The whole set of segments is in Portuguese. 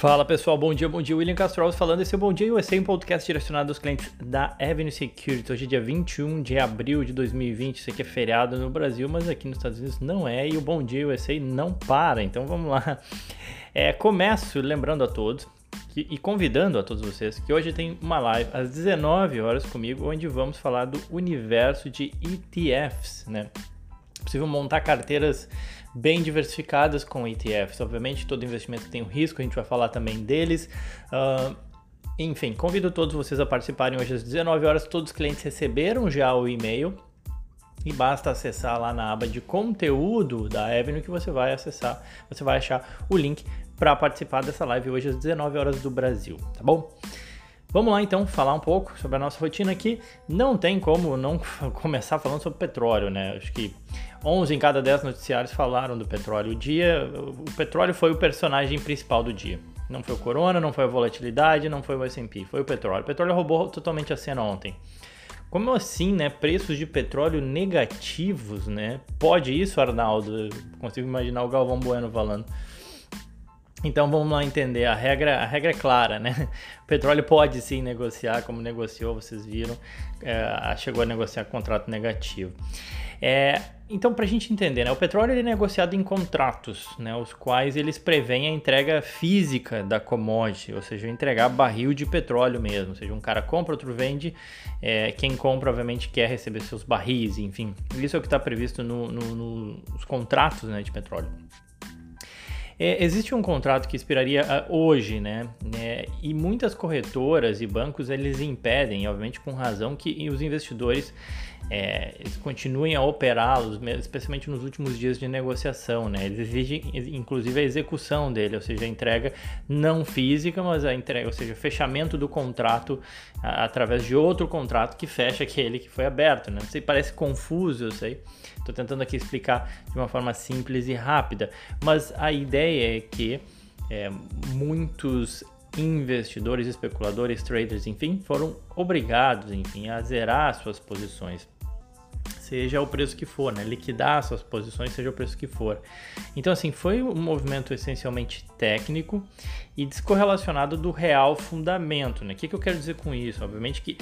Fala pessoal, bom dia, bom dia. William Castro falando. Esse é o Bom Dia USA, um podcast direcionado aos clientes da Avenue Security. Hoje é dia 21 de abril de 2020. Isso aqui é feriado no Brasil, mas aqui nos Estados Unidos não é. E o Bom Dia USA não para. Então vamos lá. É, começo lembrando a todos que, e convidando a todos vocês que hoje tem uma live às 19 horas comigo, onde vamos falar do universo de ETFs, né? É possível montar carteiras bem diversificadas com ETFs. Obviamente, todo investimento tem um risco, a gente vai falar também deles. Uh, enfim, convido todos vocês a participarem hoje às 19 horas. Todos os clientes receberam já o e-mail e basta acessar lá na aba de conteúdo da Avenue que você vai acessar, você vai achar o link para participar dessa live hoje às 19 horas do Brasil, tá bom? Vamos lá então falar um pouco sobre a nossa rotina aqui. Não tem como não começar falando sobre petróleo, né? Acho que 11 em cada 10 noticiários falaram do petróleo. O dia, o petróleo foi o personagem principal do dia. Não foi o corona, não foi a volatilidade, não foi o S&P, foi o petróleo. O petróleo roubou totalmente a cena ontem. Como assim, né? Preços de petróleo negativos, né? Pode isso, Arnaldo? Consigo imaginar o Galvão Bueno falando. Então vamos lá entender. A regra, a regra é clara, né? O petróleo pode sim negociar, como negociou, vocês viram, é, chegou a negociar contrato negativo. É, então, para a gente entender, né, o petróleo é negociado em contratos, né, os quais eles prevêem a entrega física da commodity, ou seja, entregar barril de petróleo mesmo. Ou seja, um cara compra, outro vende. É, quem compra, obviamente, quer receber seus barris, enfim. Isso é o que está previsto nos no, no, contratos né, de petróleo. É, existe um contrato que expiraria uh, hoje, né? É, e muitas corretoras e bancos eles impedem, obviamente com razão, que os investidores é, eles continuem a operá-los, especialmente nos últimos dias de negociação, né? Eles exigem, inclusive, a execução dele, ou seja, a entrega não física, mas a entrega, ou seja, fechamento do contrato a, através de outro contrato que fecha aquele que foi aberto, né? Não sei, parece confuso, eu sei. Estou tentando aqui explicar de uma forma simples e rápida, mas a ideia é que é, muitos investidores, especuladores, traders, enfim, foram obrigados, enfim, a zerar suas posições seja o preço que for, né? Liquidar suas posições, seja o preço que for. Então, assim, foi um movimento essencialmente técnico e descorrelacionado do real fundamento, né? O que, que eu quero dizer com isso? Obviamente que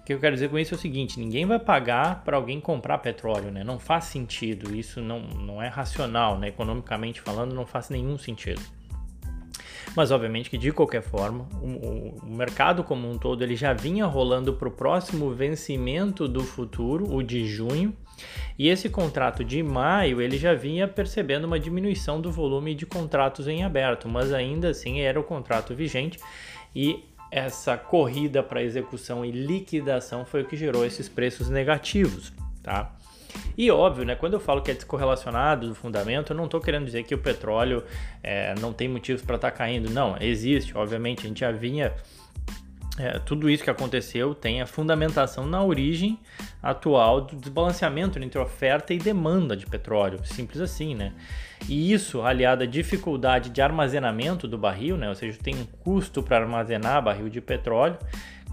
o que eu quero dizer com isso é o seguinte: ninguém vai pagar para alguém comprar petróleo, né? Não faz sentido, isso não, não é racional, né? Economicamente falando, não faz nenhum sentido. Mas obviamente que de qualquer forma, o, o mercado como um todo ele já vinha rolando para o próximo vencimento do futuro, o de junho, e esse contrato de maio ele já vinha percebendo uma diminuição do volume de contratos em aberto, mas ainda assim era o contrato vigente e essa corrida para execução e liquidação foi o que gerou esses preços negativos, tá? E óbvio, né, quando eu falo que é descorrelacionado do fundamento, eu não estou querendo dizer que o petróleo é, não tem motivos para estar tá caindo. Não, existe, obviamente, a gente já vinha é, tudo isso que aconteceu tem a fundamentação na origem atual do desbalanceamento entre oferta e demanda de petróleo, simples assim, né? E isso, aliado à dificuldade de armazenamento do barril, né? Ou seja, tem um custo para armazenar barril de petróleo,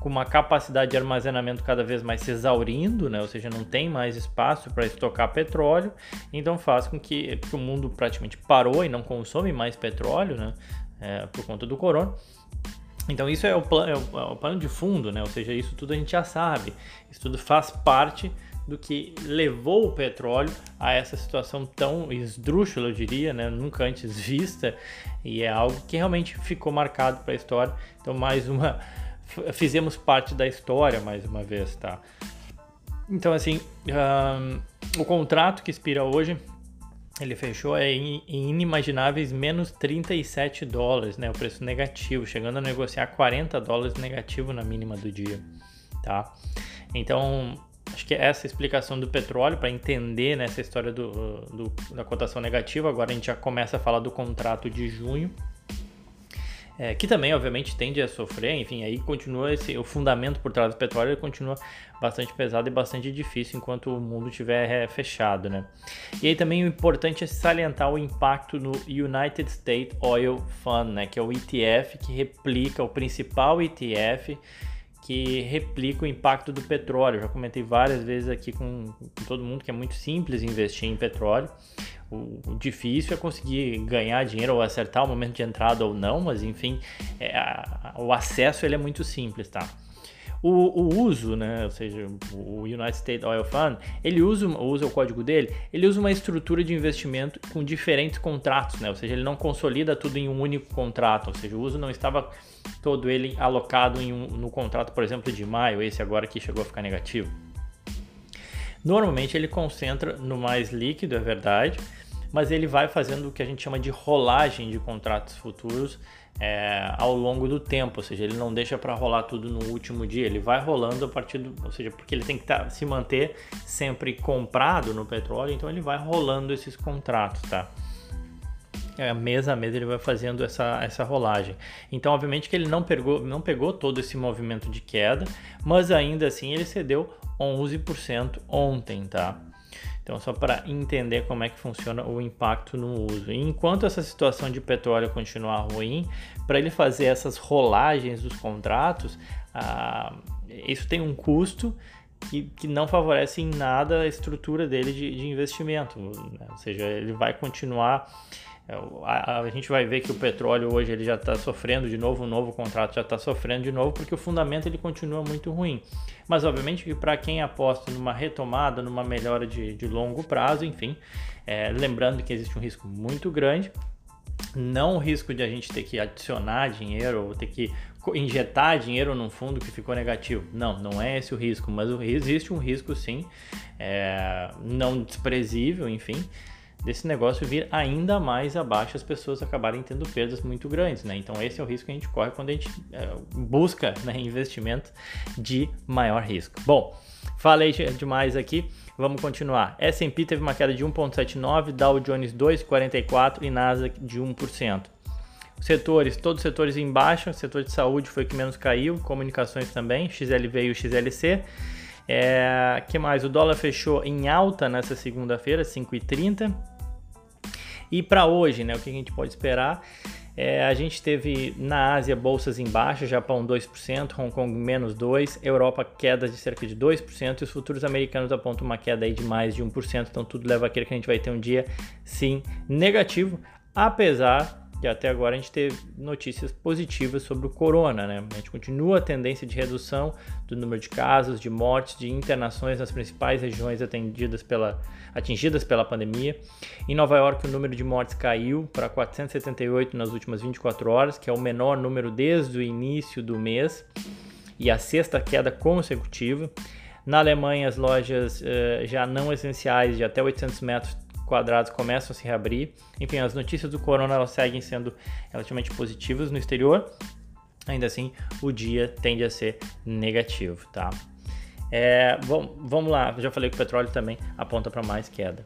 com uma capacidade de armazenamento cada vez mais se exaurindo, né? ou seja, não tem mais espaço para estocar petróleo, então faz com que, que, o mundo praticamente parou e não consome mais petróleo né? É, por conta do corona. Então isso é o, plano, é, o, é o plano de fundo, né? ou seja, isso tudo a gente já sabe, isso tudo faz parte do que levou o petróleo a essa situação tão esdrúxula, eu diria, né? nunca antes vista, e é algo que realmente ficou marcado para a história. Então, mais uma fizemos parte da história mais uma vez, tá? Então, assim, um, o contrato que expira hoje, ele fechou em, em inimagináveis menos 37 dólares, né? O preço negativo, chegando a negociar 40 dólares negativo na mínima do dia, tá? Então, acho que é essa explicação do petróleo para entender né, história do, do, da cotação negativa. Agora a gente já começa a falar do contrato de junho é, que também, obviamente, tende a sofrer, enfim, aí continua esse, o fundamento por trás do petróleo continua bastante pesado e bastante difícil enquanto o mundo estiver é, fechado, né? E aí também o importante é salientar o impacto no United States Oil Fund, né, que é o ETF que replica o principal ETF que replica o impacto do petróleo. Eu já comentei várias vezes aqui com, com todo mundo que é muito simples investir em petróleo. O, o, difícil é conseguir ganhar dinheiro ou acertar o momento de entrada ou não, mas enfim, é, a, o acesso ele é muito simples, tá? O, o, uso, né, ou seja, o United States Oil Fund, ele usa, usa o código dele, ele usa uma estrutura de investimento com diferentes contratos, né, ou seja, ele não consolida tudo em um único contrato, ou seja, o uso não estava todo ele alocado um, no contrato, por exemplo, de maio, esse agora que chegou a ficar negativo. Normalmente ele concentra no mais líquido, é verdade, mas ele vai fazendo o que a gente chama de rolagem de contratos futuros é, ao longo do tempo, ou seja, ele não deixa para rolar tudo no último dia, ele vai rolando a partir do, ou seja, porque ele tem que tá, se manter sempre comprado no petróleo, então ele vai rolando esses contratos, tá? É, mês a mês ele vai fazendo essa, essa rolagem. Então, obviamente que ele não pegou, não pegou todo esse movimento de queda, mas ainda assim ele cedeu 11% ontem, tá? Então, só para entender como é que funciona o impacto no uso. E enquanto essa situação de petróleo continuar ruim, para ele fazer essas rolagens dos contratos, ah, isso tem um custo que, que, não favorece em nada a estrutura dele de, de investimento. Né? Ou seja, ele vai continuar é, a, a, gente vai ver que o petróleo hoje ele já está sofrendo de novo, um novo contrato já está sofrendo de novo, porque o fundamento ele continua muito ruim. Mas obviamente que para quem aposta numa retomada, numa melhora de, de longo prazo, enfim, é, lembrando que existe um risco muito grande, não o risco de a gente ter que adicionar dinheiro ou ter que injetar dinheiro num fundo que ficou negativo. Não, não é esse o risco, mas existe um risco sim, é, não desprezível, enfim, desse negócio vir ainda mais abaixo, as pessoas acabarem tendo perdas muito grandes, né? Então esse é o risco que a gente corre quando a gente é, busca né, investimento de maior risco. Bom, falei demais aqui, vamos continuar. S&P teve uma queda de 1,79, Dow Jones 2,44 e Nasdaq de 1%. Setores, todos os setores em baixa, o setor de saúde foi o que menos caiu, comunicações também, XLV e o XLC. É, que mais? O dólar fechou em alta nessa segunda-feira, 5,30. E para hoje, né, o que a gente pode esperar? É, a gente teve na Ásia bolsas em baixa, Japão 2%, Hong Kong menos 2%, Europa queda de cerca de 2% e os futuros americanos apontam uma queda aí de mais de 1%, então tudo leva a crer que a gente vai ter um dia sim negativo, apesar e até agora a gente teve notícias positivas sobre o corona, né? A gente continua a tendência de redução do número de casos, de mortes, de internações nas principais regiões atendidas pela, atingidas pela pandemia. Em Nova York, o número de mortes caiu para 478 nas últimas 24 horas, que é o menor número desde o início do mês e a sexta queda consecutiva. Na Alemanha, as lojas uh, já não essenciais de até 800 metros quadrados começam a se reabrir. Enfim, as notícias do corona elas seguem sendo relativamente positivas no exterior. Ainda assim, o dia tende a ser negativo, tá? É, bom, vamos lá, já falei que o petróleo também aponta para mais queda.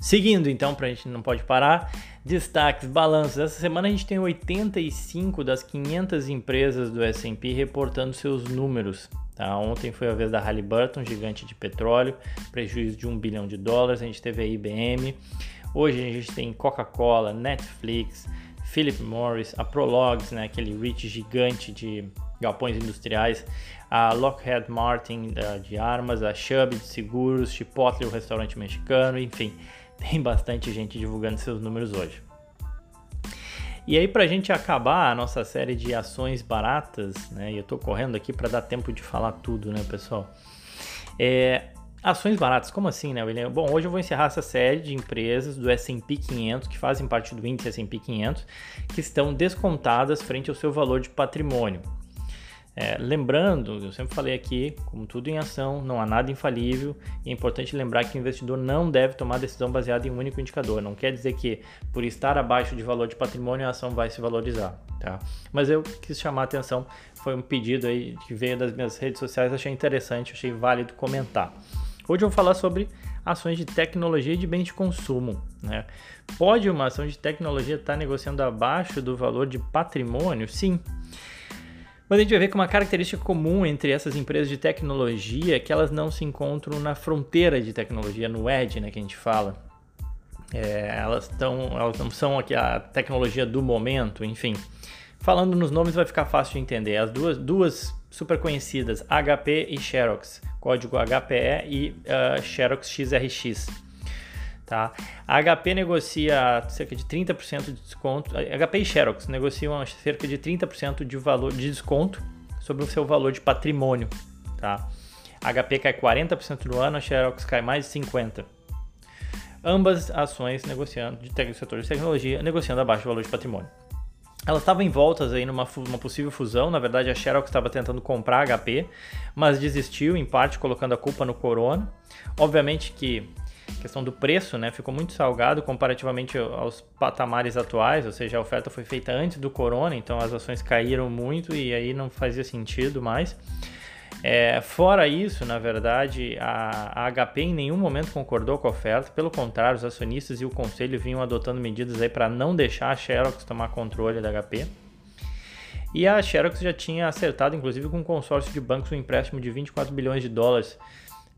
Seguindo então, para a gente não pode parar, destaques, balanços. Essa semana a gente tem 85 das 500 empresas do S&P reportando seus números. Tá? Ontem foi a vez da Halliburton, gigante de petróleo, prejuízo de 1 bilhão de dólares. A gente teve a IBM. Hoje a gente tem Coca-Cola, Netflix, Philip Morris, a Prologs, né, aquele REIT gigante de galpões industriais, a Lockheed Martin de armas, a Chubb de seguros, Chipotle, o restaurante mexicano, enfim, tem bastante gente divulgando seus números hoje. E aí, para a gente acabar a nossa série de ações baratas, né? E eu estou correndo aqui para dar tempo de falar tudo, né, pessoal? É, ações baratas, como assim, né, William? Bom, hoje eu vou encerrar essa série de empresas do S&P 500 que fazem parte do índice S&P 500 que estão descontadas frente ao seu valor de patrimônio. É, lembrando, eu sempre falei aqui, como tudo em ação, não há nada infalível e é importante lembrar que o investidor não deve tomar decisão baseada em um único indicador. Não quer dizer que por estar abaixo de valor de patrimônio a ação vai se valorizar, tá? Mas eu quis chamar a atenção, foi um pedido aí que veio das minhas redes sociais, achei interessante, achei válido comentar. Hoje eu vou falar sobre ações de tecnologia e de bens de consumo. Né? Pode uma ação de tecnologia estar negociando abaixo do valor de patrimônio? Sim. Mas a gente vai ver que uma característica comum entre essas empresas de tecnologia é que elas não se encontram na fronteira de tecnologia, no edge, né, que a gente fala. É, elas, tão, elas não são aqui a tecnologia do momento, enfim. Falando nos nomes vai ficar fácil de entender. As duas, duas super conhecidas, HP e Xerox, código HPE e uh, Xerox XRX. Tá? A HP negocia cerca de 30% de desconto, HP e Xerox negociam cerca de 30% de valor de desconto sobre o seu valor de patrimônio. Tá? A HP cai 40% no ano, a Xerox cai mais de 50%. Ambas ações negociando de setor de tecnologia, negociando abaixo do valor de patrimônio. Elas estavam envoltas aí numa uma possível fusão. Na verdade, a Xerox estava tentando comprar a HP, mas desistiu, em parte, colocando a culpa no Corona. Obviamente que questão do preço né, ficou muito salgado comparativamente aos patamares atuais, ou seja, a oferta foi feita antes do Corona, então as ações caíram muito e aí não fazia sentido mais. É, fora isso, na verdade, a, a, HP em nenhum momento concordou com a oferta, pelo contrário, os acionistas e o conselho vinham adotando medidas aí para não deixar a Xerox tomar controle da HP. E a Xerox já tinha acertado, inclusive, com um consórcio de bancos um empréstimo de 24 bilhões de dólares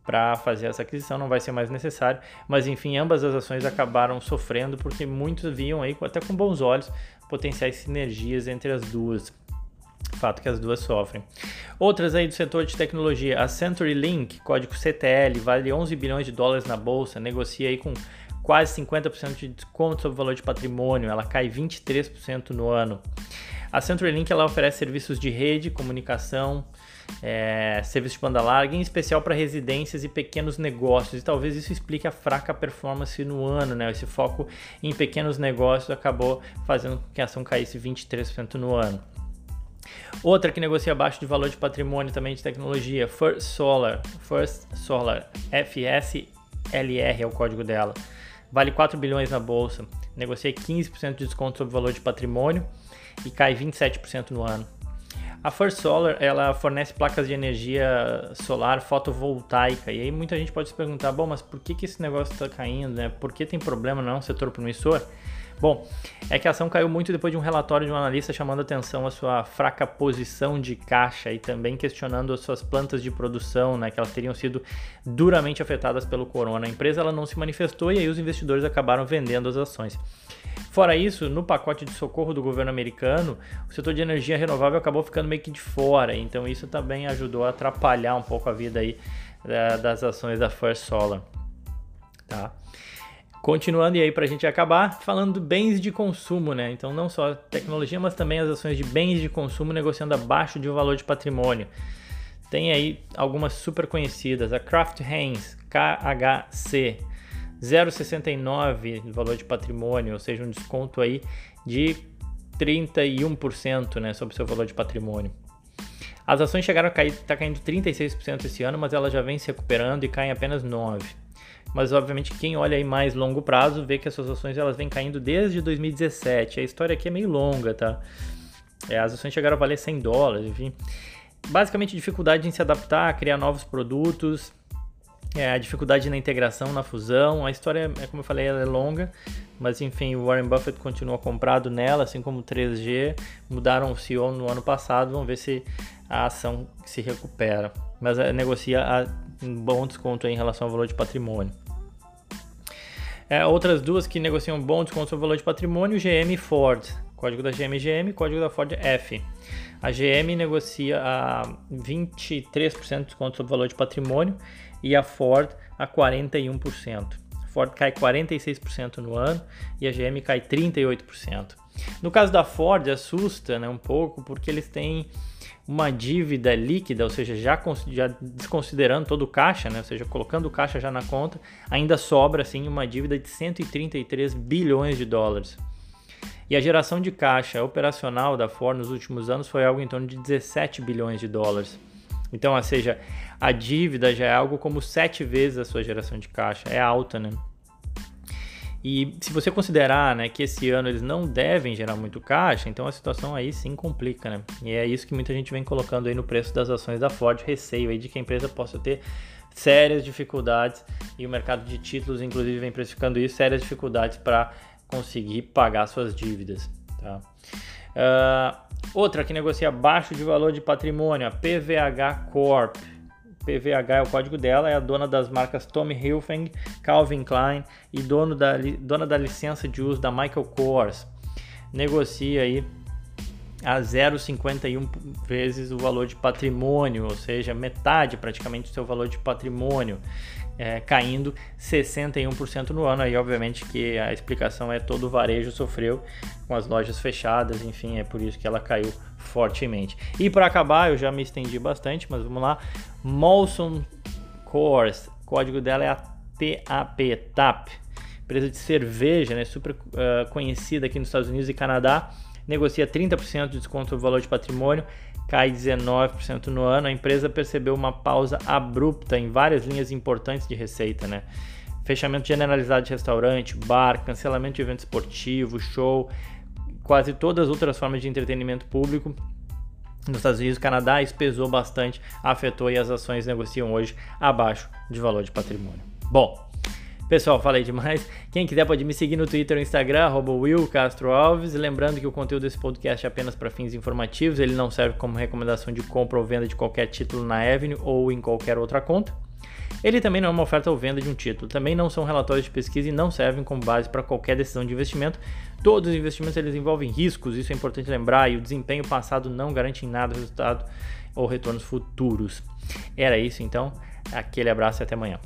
para fazer essa aquisição, não vai ser mais necessário, mas enfim, ambas as ações acabaram sofrendo porque muitos viam aí até com bons olhos potenciais sinergias entre as duas fato que as duas sofrem. Outras aí do setor de tecnologia, a CenturyLink, código CTL, vale 11 bilhões de dólares na bolsa, negocia aí com quase 50% de desconto sobre o valor de patrimônio, ela cai 23% no ano. A CenturyLink ela oferece serviços de rede, comunicação, é, serviço de banda larga, em especial para residências e pequenos negócios. E talvez isso explique a fraca performance no ano, né? Esse foco em pequenos negócios acabou fazendo com que a ação caísse 23% no ano. Outra que negocia abaixo de valor de patrimônio também de tecnologia, First Solar, First Solar, FSLR é o código dela. Vale 4 bilhões na bolsa, negocia 15% de desconto sobre o valor de patrimônio e cai 27% no ano. A First Solar, ela fornece placas de energia solar fotovoltaica. E aí muita gente pode se perguntar, bom, mas por que, que esse negócio está caindo, né? Por que tem problema, não é um setor promissor? Bom, é que a ação caiu muito depois de um relatório de um analista chamando atenção a sua fraca posição de caixa e também questionando as suas plantas de produção, né, que elas teriam sido duramente afetadas pelo corona. A empresa ela não se manifestou e aí os investidores acabaram vendendo as ações. Fora isso, no pacote de socorro do governo americano, o setor de energia renovável acabou ficando meio que de fora, então isso também ajudou a atrapalhar um pouco a vida aí eh, das ações da First Solar. Tá? Continuando, e aí para a gente acabar, falando bens de consumo, né? Então, não só tecnologia, mas também as ações de bens de consumo negociando abaixo de um valor de patrimônio. Tem aí algumas super conhecidas, a Kraft Heinz, KHC, 0,69 valor de patrimônio, ou seja, um desconto aí de 31% né, sobre o seu valor de patrimônio. As ações chegaram a cair, está caindo 36% esse ano, mas elas já vêm se recuperando e caem apenas 9% mas obviamente quem olha aí mais longo prazo vê que essas ações elas vêm caindo desde 2017. A história aqui é meio longa, tá? É, as ações chegaram a valer 100 dólares, enfim. Basicamente dificuldade em se adaptar, criar novos produtos, é, a dificuldade na integração, na fusão. A história, é como eu falei, ela é longa, mas enfim, o Warren Buffett continua comprado nela, assim como o 3G. Mudaram o CEO no ano passado, vamos ver se a ação se recupera. Mas é, negocia a um bom desconto em relação ao valor de patrimônio. É, outras duas que negociam bom desconto sobre o valor de patrimônio, GM e Ford. Código da GM GM, código da Ford F. A GM negocia a 23% de desconto sobre o valor de patrimônio e a Ford a 41%. A Ford cai 46% no ano e a GM cai 38%. No caso da Ford, assusta né, um pouco porque eles têm uma dívida líquida, ou seja, já, já desconsiderando todo o caixa, né, ou seja, colocando o caixa já na conta, ainda sobra assim uma dívida de 133 bilhões de dólares. E a geração de caixa operacional da Ford nos últimos anos foi algo em torno de 17 bilhões de dólares. Então, ou seja, a dívida já é algo como sete vezes a sua geração de caixa, é alta, né? E se você considerar né, que esse ano eles não devem gerar muito caixa, então a situação aí sim complica, né? E é isso que muita gente vem colocando aí no preço das ações da Ford, receio aí de que a empresa possa ter sérias dificuldades e o mercado de títulos, inclusive, vem precificando isso, sérias dificuldades para conseguir pagar suas dívidas. Tá? Uh, outra que negocia abaixo de valor de patrimônio, a PVH Corp. PVH é o código dela, é a dona das marcas Tommy Hilfiger, Calvin Klein e dono da, dona da licença de uso da Michael Kors. Negocia aí a 0,51 vezes o valor de patrimônio, ou seja, metade praticamente do seu valor de patrimônio, é, caindo 61% no ano. Aí, obviamente, que a explicação é todo o varejo sofreu com as lojas fechadas, enfim, é por isso que ela caiu fortemente. E para acabar, eu já me estendi bastante, mas vamos lá. Molson Coors, o código dela é a TAP, TAP, empresa de cerveja, né, super uh, conhecida aqui nos Estados Unidos e Canadá negocia 30% de desconto no valor de patrimônio, cai 19% no ano. A empresa percebeu uma pausa abrupta em várias linhas importantes de receita, né? Fechamento generalizado de restaurante, bar, cancelamento de evento esportivo, show, quase todas as outras formas de entretenimento público nos Estados Unidos, Canadá, isso pesou bastante, afetou e as ações negociam hoje abaixo de valor de patrimônio. Bom, Pessoal, falei demais. Quem quiser pode me seguir no Twitter ou Instagram, Will Castro Alves. Lembrando que o conteúdo desse podcast é apenas para fins informativos, ele não serve como recomendação de compra ou venda de qualquer título na Avenue ou em qualquer outra conta. Ele também não é uma oferta ou venda de um título, também não são relatórios de pesquisa e não servem como base para qualquer decisão de investimento. Todos os investimentos eles envolvem riscos, isso é importante lembrar, e o desempenho passado não garante em nada resultado ou retornos futuros. Era isso então, aquele abraço e até amanhã.